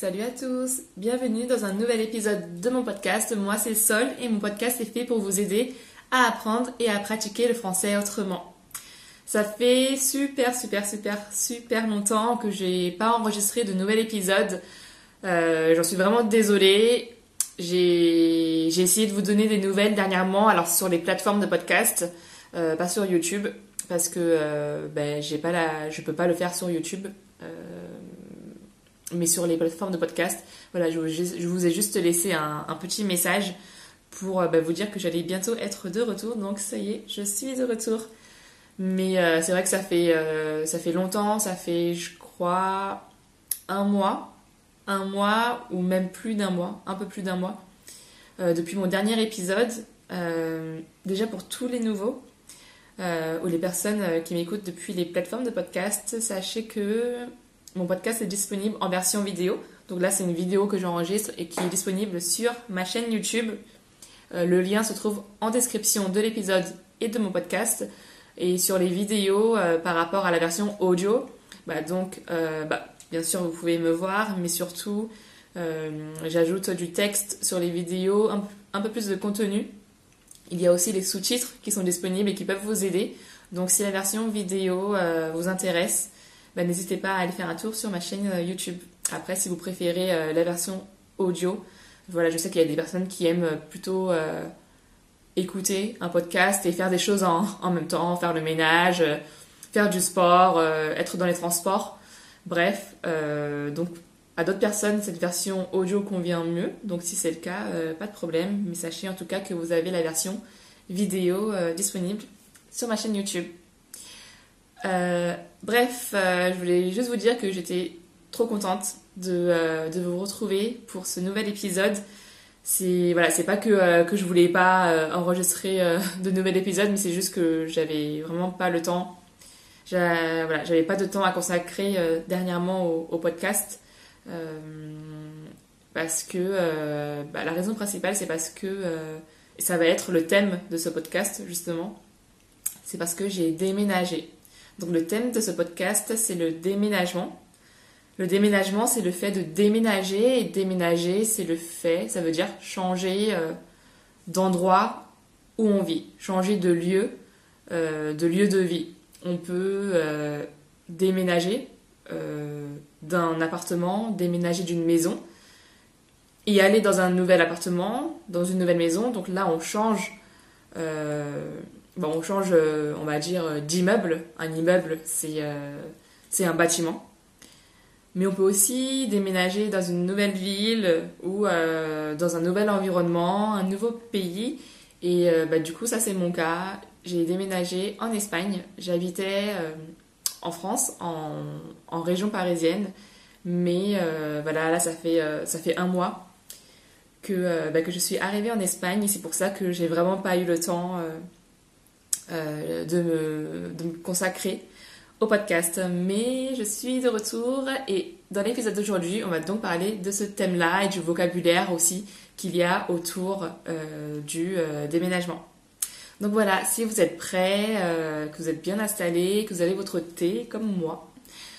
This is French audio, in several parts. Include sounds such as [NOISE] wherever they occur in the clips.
Salut à tous, bienvenue dans un nouvel épisode de mon podcast. Moi c'est Sol et mon podcast est fait pour vous aider à apprendre et à pratiquer le français autrement. Ça fait super super super super longtemps que j'ai pas enregistré de nouvel épisode. Euh, J'en suis vraiment désolée. J'ai essayé de vous donner des nouvelles dernièrement, alors sur les plateformes de podcast, euh, pas sur YouTube, parce que euh, ben, pas la, je peux pas le faire sur YouTube. Euh, mais sur les plateformes de podcast. Voilà, je, vous ai juste laissé un, petit message pour euh, bah, vous dire que j'allais bientôt être de retour. Donc ça y est, je suis de retour. Mais euh, c'est vrai que ça fait, euh, ça fait longtemps, ça fait, je crois, un mois, un mois ou même plus d'un mois, un peu plus d'un mois, depuis mon dernier épisode. déjà pour tous les nouveaux, ou les personnes qui m'écoutent depuis les plateformes de podcast, sachez que mon podcast est disponible en version vidéo. Donc là, c'est une vidéo que j'enregistre et qui est disponible sur ma chaîne YouTube. Euh, le lien se trouve en description de l'épisode et de mon podcast. Et sur les vidéos euh, par rapport à la version audio, bah, donc euh, bah, bien sûr vous pouvez me voir, mais surtout j'ajoute du texte sur les vidéos, un, peu plus de contenu. Il y a aussi les sous-titres qui sont disponibles et qui peuvent vous aider. Donc si la version vidéo vous intéresse, bah, n'hésitez pas à aller faire un tour sur ma chaîne euh, YouTube. Après, si vous préférez euh, la version audio, voilà, je sais qu'il y a des personnes qui aiment euh, plutôt écouter un podcast et faire des choses en, [LAUGHS] en même temps, faire le ménage, faire du sport, être dans les transports. Bref, donc à d'autres personnes, cette version audio convient mieux. Donc si c'est le cas, pas de problème. Mais sachez en tout cas que vous avez la version vidéo disponible sur ma chaîne YouTube. Euh, bref, euh, je voulais juste vous dire que j'étais trop contente de, euh, vous retrouver pour ce nouvel épisode. C'est voilà, pas que, que je voulais pas enregistrer [LAUGHS] de nouvel épisode, mais c'est juste que j'avais vraiment pas le temps. J'avais pas de temps à consacrer dernièrement au, podcast. parce que bah, la raison principale, c'est parce que ça va être le thème de ce podcast justement. C'est parce que j'ai déménagé. Donc le thème de ce podcast, c'est le déménagement. Le déménagement, c'est le fait de déménager et déménager, c'est le fait, ça veut dire changer euh, d'endroit où on vit, changer de lieu, euh, de lieu de vie. On peut euh, déménager d'un appartement, déménager d'une maison et aller dans un nouvel appartement, dans une nouvelle maison. Donc là, on change on change, euh, on va dire, euh, d'immeuble. Un immeuble, euh, c'est un bâtiment. Mais on peut aussi déménager dans une nouvelle ville ou dans un nouvel environnement, un nouveau pays. Et bah, du coup, ça c'est mon cas. J'ai déménagé en Espagne. J'habitais en France, en, région parisienne. Mais voilà, là ça fait, un mois que, bah, que je suis arrivée en Espagne. C'est pour ça que j'ai vraiment pas eu le temps euh, de, me, consacrer au podcast. Mais je suis de retour et dans l'épisode d'aujourd'hui, on va donc parler de ce thème-là et du vocabulaire aussi qu'il y a autour euh, du euh, déménagement. Donc voilà, si vous êtes prêts, que vous êtes bien installés, que vous avez votre thé comme moi.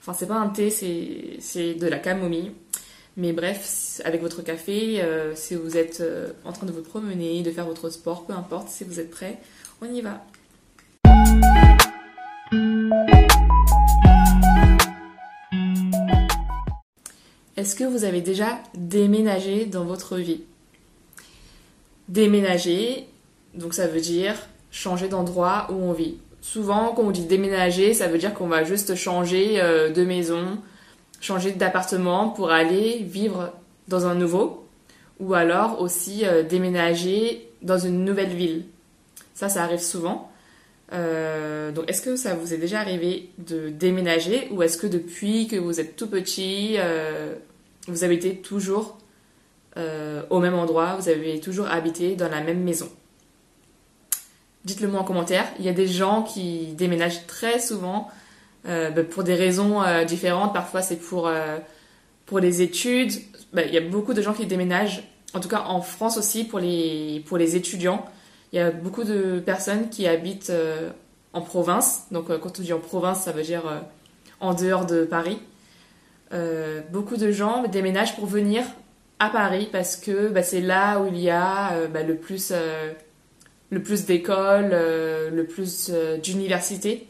Enfin, c'est pas un thé, c'est de la camomille. Mais bref, avec votre café, si vous êtes en train de vous promener, de faire votre sport, peu importe, si vous êtes prêts, on y va. Est-ce que vous avez déjà déménagé dans votre vie? Déménager, donc ça veut dire changer d'endroit où on vit. Souvent, quand on dit déménager, ça veut dire qu'on va juste changer euh, de maison, changer d'appartement pour aller vivre dans un nouveau, ou alors aussi euh, déménager dans une nouvelle ville. Ça, ça arrive souvent. Euh, donc, est-ce que ça vous est déjà arrivé de déménager ou est-ce que depuis que vous êtes tout petit, euh, vous habitez toujours euh, au même endroit, vous avez toujours habité dans la même maison? Dites-le moi en commentaire. Il y a des gens qui déménagent très souvent bah, pour des raisons différentes. Parfois, c'est pour, pour les études. Bah, il y a beaucoup de gens qui déménagent, en tout cas en France aussi, pour les, pour les étudiants. Il y a beaucoup de personnes qui habitent euh, en province. Donc, euh, quand on dit en province, ça veut dire euh, en dehors de Paris. beaucoup de gens déménagent pour venir à Paris parce que bah, c'est là où il y a bah, le plus, le plus d'écoles, le plus d'universités,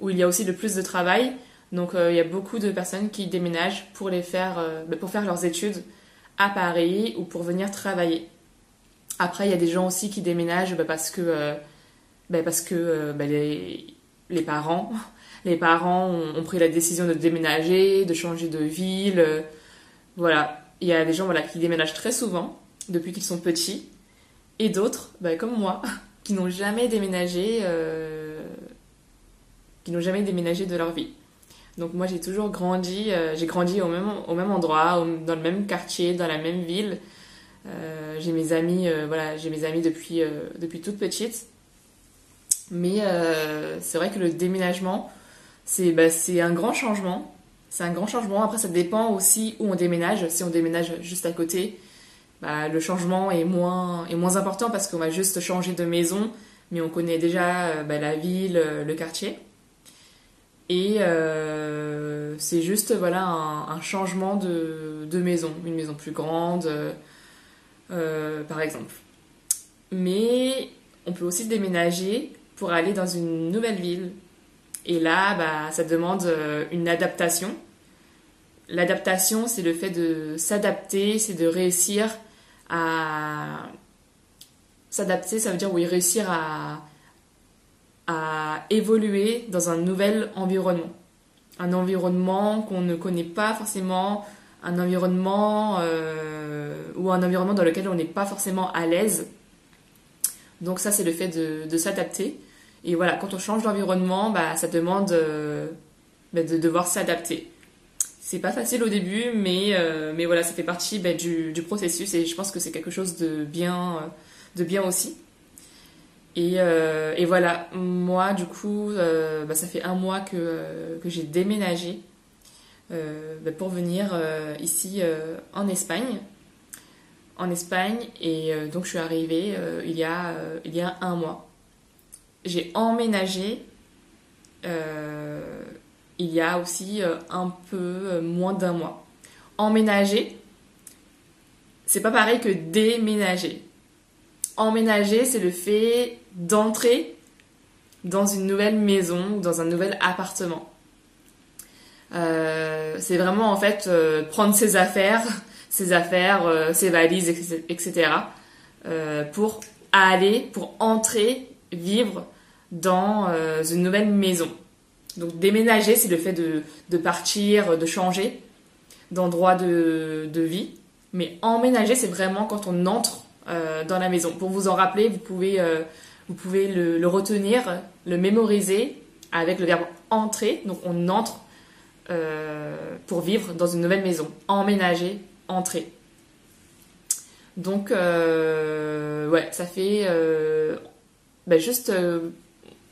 où il y a aussi le plus de travail. Donc il y a beaucoup de personnes qui déménagent pour les faire, bah, pour faire leurs études à Paris ou pour venir travailler. Après, il y a des gens aussi qui déménagent bah, parce que, euh, bah, parce que euh, bah, les, parents, les parents [LAUGHS] ont, pris la décision de déménager, de changer de ville. Euh, voilà, il y a des gens voilà, qui déménagent très souvent depuis qu'ils sont petits, et d'autres, comme moi, [LAUGHS] qui n'ont jamais déménagé, qui n'ont jamais déménagé de leur vie. Donc moi j'ai toujours grandi, j'ai grandi au même, au même endroit, dans le même quartier, dans la même ville. Euh, j'ai mes amis, euh, voilà, j'ai mes amis depuis, euh, depuis toute petite. Mais c'est vrai que le déménagement, c'est bah, un grand changement. C'est un grand changement. Après, ça dépend aussi où on déménage. Si on déménage juste à côté, bah, le changement est moins, est moins important parce qu'on va juste changer de maison, mais on connaît déjà bah, la ville, le quartier. Et c'est juste voilà un, un changement de, de, maison, une maison plus grande, euh, par exemple. Mais on peut aussi déménager pour aller dans une nouvelle ville. Et là, bah, ça demande euh, une adaptation. L'adaptation, c'est le fait de s'adapter, c'est de réussir à... S'adapter, ça veut dire, oui, réussir à, à évoluer dans un nouvel environnement. Un environnement qu'on ne connaît pas forcément, un environnement euh, ou un environnement dans lequel on n'est pas forcément à l'aise. Donc ça, c'est le fait de, s'adapter. Et voilà, quand on change d'environnement, bah, ça demande euh, bah, de devoir s'adapter. C'est pas facile au début, mais, euh, voilà, ça fait partie bah, du, processus et je pense que c'est quelque chose de bien, aussi. Et, voilà, moi, du coup, bah, ça fait un mois que, j'ai déménagé bah, pour venir euh, ici euh, en Espagne. En Espagne, et donc je suis arrivée il, y a, il y a un mois. J'ai emménagé il y a aussi un peu moins d'un mois. Emménager, c'est pas pareil que déménager. Emménager, c'est le fait d'entrer dans une nouvelle maison ou dans un nouvel appartement. Euh, c'est vraiment en fait euh, prendre ses affaires, [LAUGHS] ses affaires, euh, ses valises, etc. pour aller, pour entrer, vivre dans une nouvelle maison. Donc déménager, c'est le fait de, partir, de changer d'endroit de, vie. Mais emménager, c'est vraiment quand on entre dans la maison. Pour vous en rappeler, vous pouvez, vous pouvez le, retenir, le mémoriser avec le verbe entrer. Donc on entre euh, pour vivre dans une nouvelle maison, emménager, entrer. Donc, euh, ouais, ça fait euh, ben juste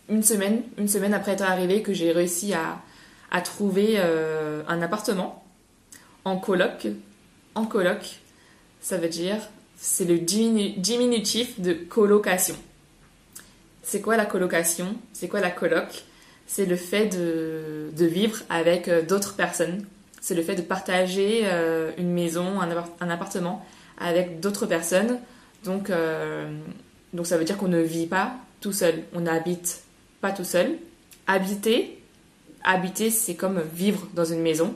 une semaine, une semaine après être arrivée que j'ai réussi à, à trouver un appartement en coloc. En coloc, ça veut dire, c'est le diminutif de colocation. C'est quoi la colocation? C'est quoi la coloc? C'est le fait de, vivre avec euh, d'autres personnes. C'est le fait de partager euh, une maison, un, appartement avec d'autres personnes. Donc, euh, donc ça veut dire qu'on ne vit pas tout seul. On n'habite pas tout seul. Habiter, habiter c'est comme vivre dans une maison.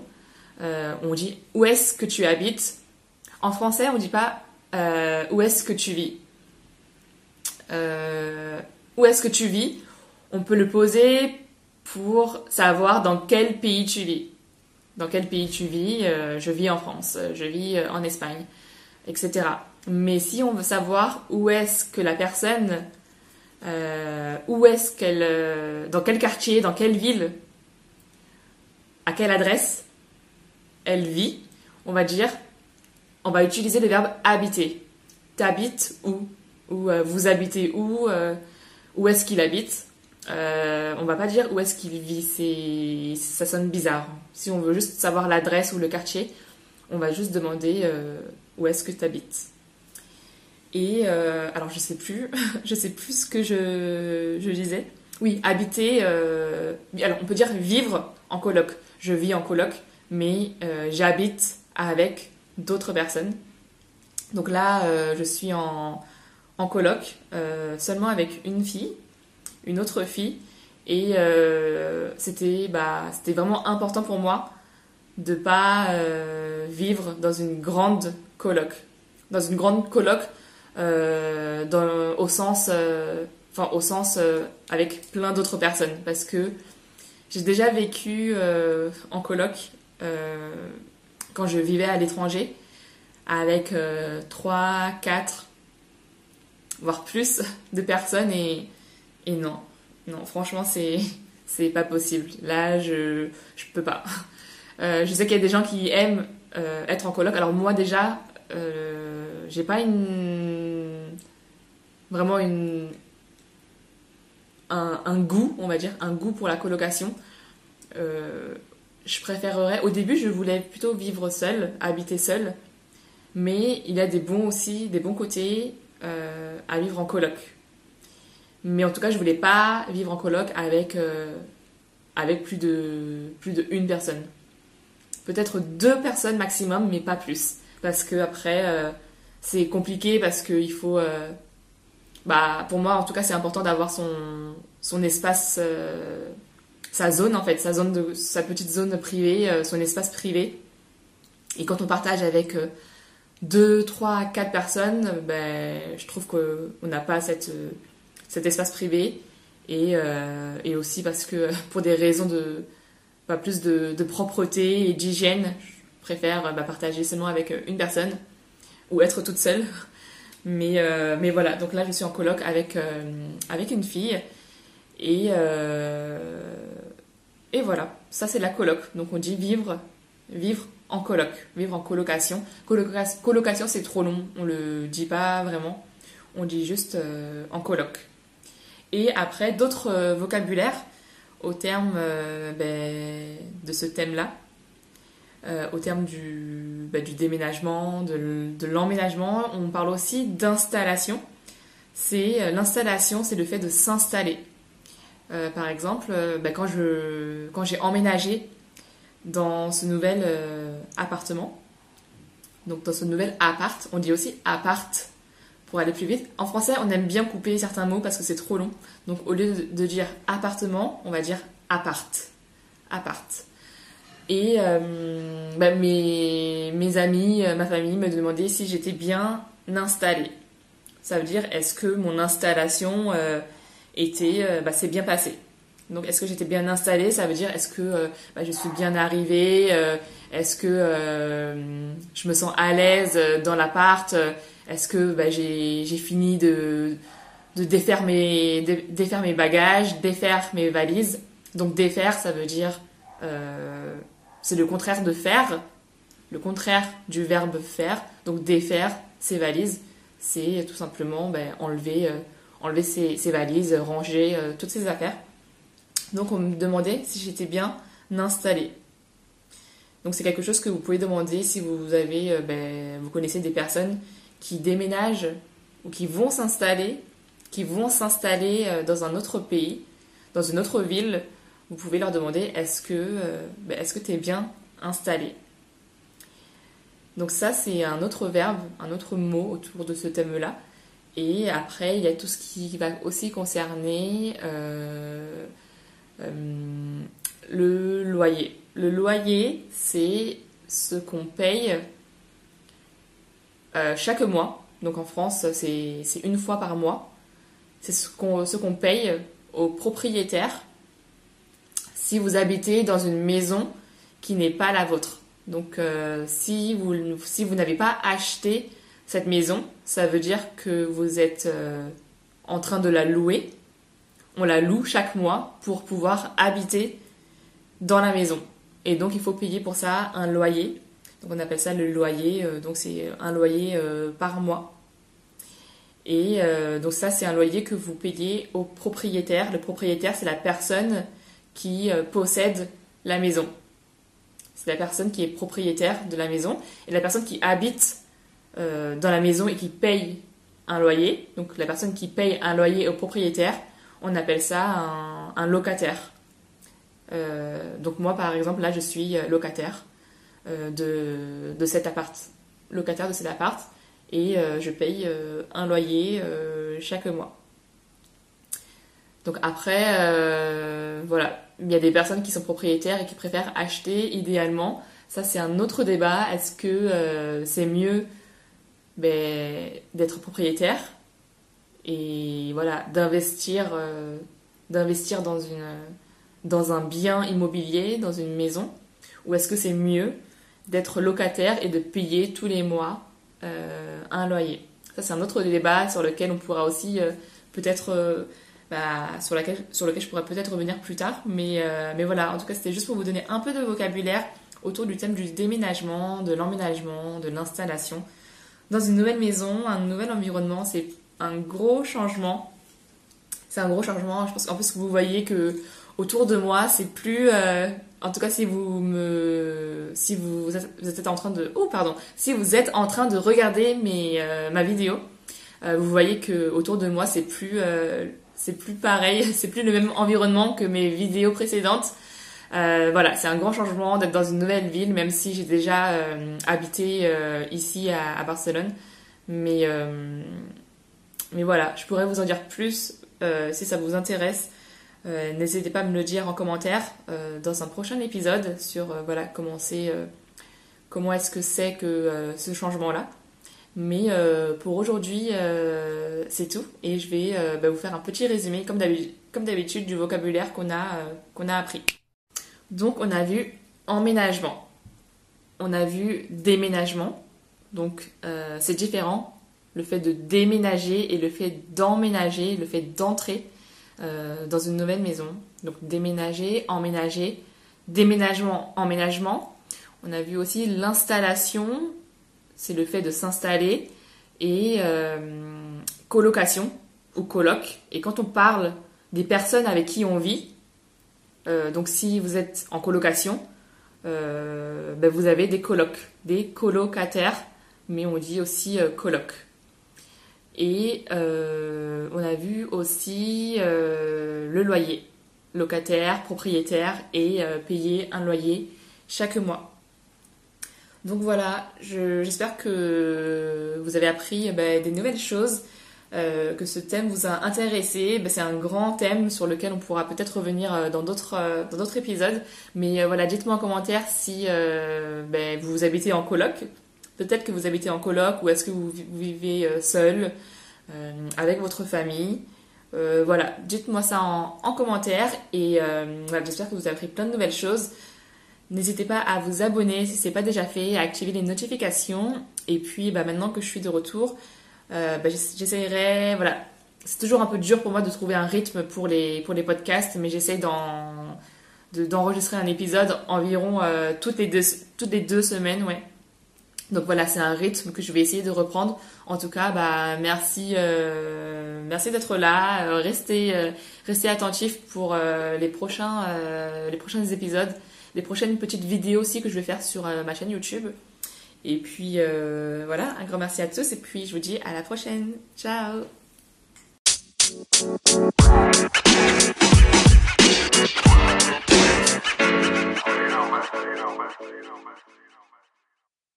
on dit où est-ce que tu habites? En français, on dit pas où est-ce que tu vis? où est-ce que tu vis? On peut le poser pour savoir dans quel pays tu vis. Dans quel pays tu vis euh, Je vis en France, euh, je vis euh, en Espagne, etc. Mais si on veut savoir où est-ce que la personne, où est-ce qu'elle, dans quel quartier, dans quelle ville, à quelle adresse elle vit, on va dire, on va utiliser le verbe habiter. T'habites où? Ou vous habitez où? Où est-ce qu'il habite? Euh, on va pas dire où est-ce qu'il vit, c'est ça sonne bizarre. Si on veut juste savoir l'adresse ou le quartier, on va juste demander euh, où est-ce que tu habites. Et euh, alors je sais plus, [LAUGHS] je sais plus ce que je, disais. Oui, habiter. alors on peut dire vivre en coloc. Je vis en coloc. mais j'habite avec d'autres personnes. Donc là, je suis en, en coloc, seulement avec une fille, une autre fille, et c'était bah, vraiment important pour moi de pas vivre dans une grande coloc. Dans une grande coloc, dans, au sens euh, avec plein d'autres personnes parce que j'ai déjà vécu euh, en coloc euh, quand je vivais à l'étranger avec 3, 4, voire plus de personnes et, et non, non, franchement c'est [LAUGHS] c'est pas possible. Là, je je peux pas. [LAUGHS] je sais qu'il y a des gens qui aiment être en coloc. Alors moi déjà, j'ai pas une vraiment une un, goût, on va dire, un goût pour la colocation. Euh, je préférerais, au début, je voulais plutôt vivre seule, habiter seule, mais il y a des bons aussi, des bons côtés euh, à vivre en coloc. Mais en tout cas, je voulais pas vivre en coloc avec, euh, avec plus de plus de une personne. Peut-être deux personnes maximum, mais pas plus, parce que après c'est compliqué parce qu'il faut bah, pour moi, en tout cas, c'est important d'avoir son, son espace, euh, sa zone en fait, sa zone de, sa petite zone privée, euh, son espace privé. Et quand on partage avec euh, deux, trois, quatre personnes, ben, je trouve qu'on n'a pas cette, cet espace privé. Et, et, aussi parce que [LAUGHS] pour des raisons de pas plus de, de, propreté et d'hygiène, je préfère bah, partager seulement avec une personne ou être toute seule. [LAUGHS] Mais, euh, mais voilà, donc là je suis en coloc avec, euh, avec une fille. Et, euh, et voilà, ça c'est la coloc. Donc on dit vivre, vivre en coloc, vivre en colocation. colocation c'est trop long, on le dit pas vraiment. On dit juste en coloc. Et après d'autres vocabulaires au terme ben, de ce thème-là. Euh, au terme du, du déménagement, de, l'emménagement. On parle aussi d'installation. C'est euh, l'installation, c'est le fait de s'installer. Euh, par exemple, bah, quand, je, quand j'ai emménagé dans ce nouvel appartement, donc dans ce nouvel appart, on dit aussi appart pour aller plus vite. En français, on aime bien couper certains mots parce que c'est trop long. Donc au lieu de dire appartement, on va dire appart. Appart. Et euh, bah, mes, amis, euh, ma famille me demandaient si j'étais bien installée. Ça veut dire est-ce que mon installation euh, était, bah, s'est bien passée? Donc est-ce que j'étais bien installée? Ça veut dire est-ce que bah, je suis bien arrivée? Est-ce que je me sens à l'aise dans l'appart? Est-ce que bah, j'ai fini de, de défaire, mes, bagages, défaire mes valises? Donc défaire, ça veut dire c'est le contraire de faire, le contraire du verbe faire. Donc défaire ses valises, c'est tout simplement ben, enlever, euh, enlever ses, valises, ranger euh, toutes ses affaires. Donc on me demandait si j'étais bien installée. Donc c'est quelque chose que vous pouvez demander si vous avez, euh, ben, vous connaissez des personnes qui déménagent ou qui vont s'installer, qui vont s'installer dans un autre pays, dans une autre ville vous pouvez leur demander est-ce que euh, ben, est-ce bien installé Donc ça c'est un autre verbe, un autre mot autour de ce thème-là. Et après il y a tout ce qui va aussi concerner euh, euh, le loyer. Le loyer c'est ce qu'on paye chaque mois. Donc en France c'est une fois par mois. C'est ce qu'on ce paye aux propriétaires si vous habitez dans une maison qui n'est pas la vôtre. Donc euh, si vous, si vous n'avez pas acheté cette maison, ça veut dire que vous êtes euh, en train de la louer. On la loue chaque mois pour pouvoir habiter dans la maison. Et donc il faut payer pour ça un loyer. Donc on appelle ça le loyer. Euh, donc c'est un loyer par mois. Et donc ça c'est un loyer que vous payez au propriétaire. Le propriétaire c'est la personne qui euh, possède la maison. C'est la personne qui est propriétaire de la maison et la personne qui habite euh, dans la maison et qui paye un loyer. Donc la personne qui paye un loyer au propriétaire, on appelle ça un, locataire. Euh, donc moi par exemple là je suis locataire. de, de cet appart, locataire de cet appart, et je paye un loyer chaque mois. Donc après, voilà, il y a des personnes qui sont propriétaires et qui préfèrent acheter idéalement. Ça, c'est un autre débat. Est-ce que c'est mieux ben, d'être propriétaire et voilà d'investir euh, d'investir dans une dans un bien immobilier dans une maison ou est-ce que c'est mieux d'être locataire et de payer tous les mois euh, un loyer? Ça c'est un autre débat sur lequel on pourra aussi euh, peut-être bah, sur, laquelle, sur lequel je pourrais peut-être revenir plus tard mais, mais voilà en tout cas c'était juste pour vous donner un peu de vocabulaire autour du thème du déménagement de l'emménagement de l'installation. Dans une nouvelle maison un nouvel environnement c'est un gros changement. C'est un gros changement. Je pense plus vous voyez que autour de moi, c'est plus. Euh, en tout cas, si vous me, si vous êtes, en train de, oh pardon, si vous êtes en train de regarder mes, euh, ma vidéo, euh, vous voyez que autour de moi, c'est plus, c'est plus pareil, [LAUGHS] c'est plus le même environnement que mes vidéos précédentes. voilà, c'est un grand changement d'être dans une nouvelle ville, même si j'ai déjà habité ici à, à, Barcelone. Mais mais voilà, je pourrais vous en dire plus euh, si ça vous intéresse. Euh, n'hésitez pas à me le dire en commentaire euh, dans un prochain épisode sur voilà comment c'est, comment est-ce que c'est que ce changement-là. Mais pour aujourd'hui, c'est tout et je vais bah, vous faire un petit résumé comme d'habitude du vocabulaire qu'on a, qu'on a appris. Donc on a vu emménagement, on a vu déménagement, donc c'est différent le fait de déménager et le fait d'emménager, le fait d'entrer euh, dans une nouvelle maison. Donc déménager, emménager, déménagement, emménagement. On a vu aussi l'installation, c'est le fait de s'installer, et euh, colocation ou coloc. Et quand on parle des personnes avec qui on vit, euh, donc si vous êtes en colocation, ben vous avez des colocs, des colocataires, mais on dit aussi coloc. Et euh, on a vu aussi euh, le loyer, locataire, propriétaire, et euh, payer un loyer chaque mois. Donc voilà, j'espère que vous avez appris bah, des nouvelles choses, que ce thème vous a intéressé. Bah, c'est un grand thème sur lequel on pourra peut-être revenir dans d'autres épisodes. Mais voilà, dites-moi en commentaire si bah, vous habitez en coloc, Peut-être que vous habitez en coloc ou est-ce que vous vivez euh, seul, euh, avec votre famille. Euh, voilà, dites-moi ça en, commentaire et j'espère que vous avez appris plein de nouvelles choses. N'hésitez pas à vous abonner si ce n'est pas déjà fait, à activer les notifications. Et puis bah, maintenant que je suis de retour, bah, j'essaierai, voilà, c'est toujours un peu dur pour moi de trouver un rythme pour les, pour les podcasts, mais j'essaie d'enregistrer un épisode environ toutes, les deux, toutes les deux semaines, ouais. Donc voilà, c'est un rythme que je vais essayer de reprendre. En tout cas, bah merci, euh, merci d'être là. Euh, restez, euh, restez attentifs pour les prochains, les prochains épisodes, les prochaines petites vidéos aussi que je vais faire sur ma chaîne YouTube. Et puis voilà, un grand merci à tous et puis je vous dis à la prochaine. Ciao.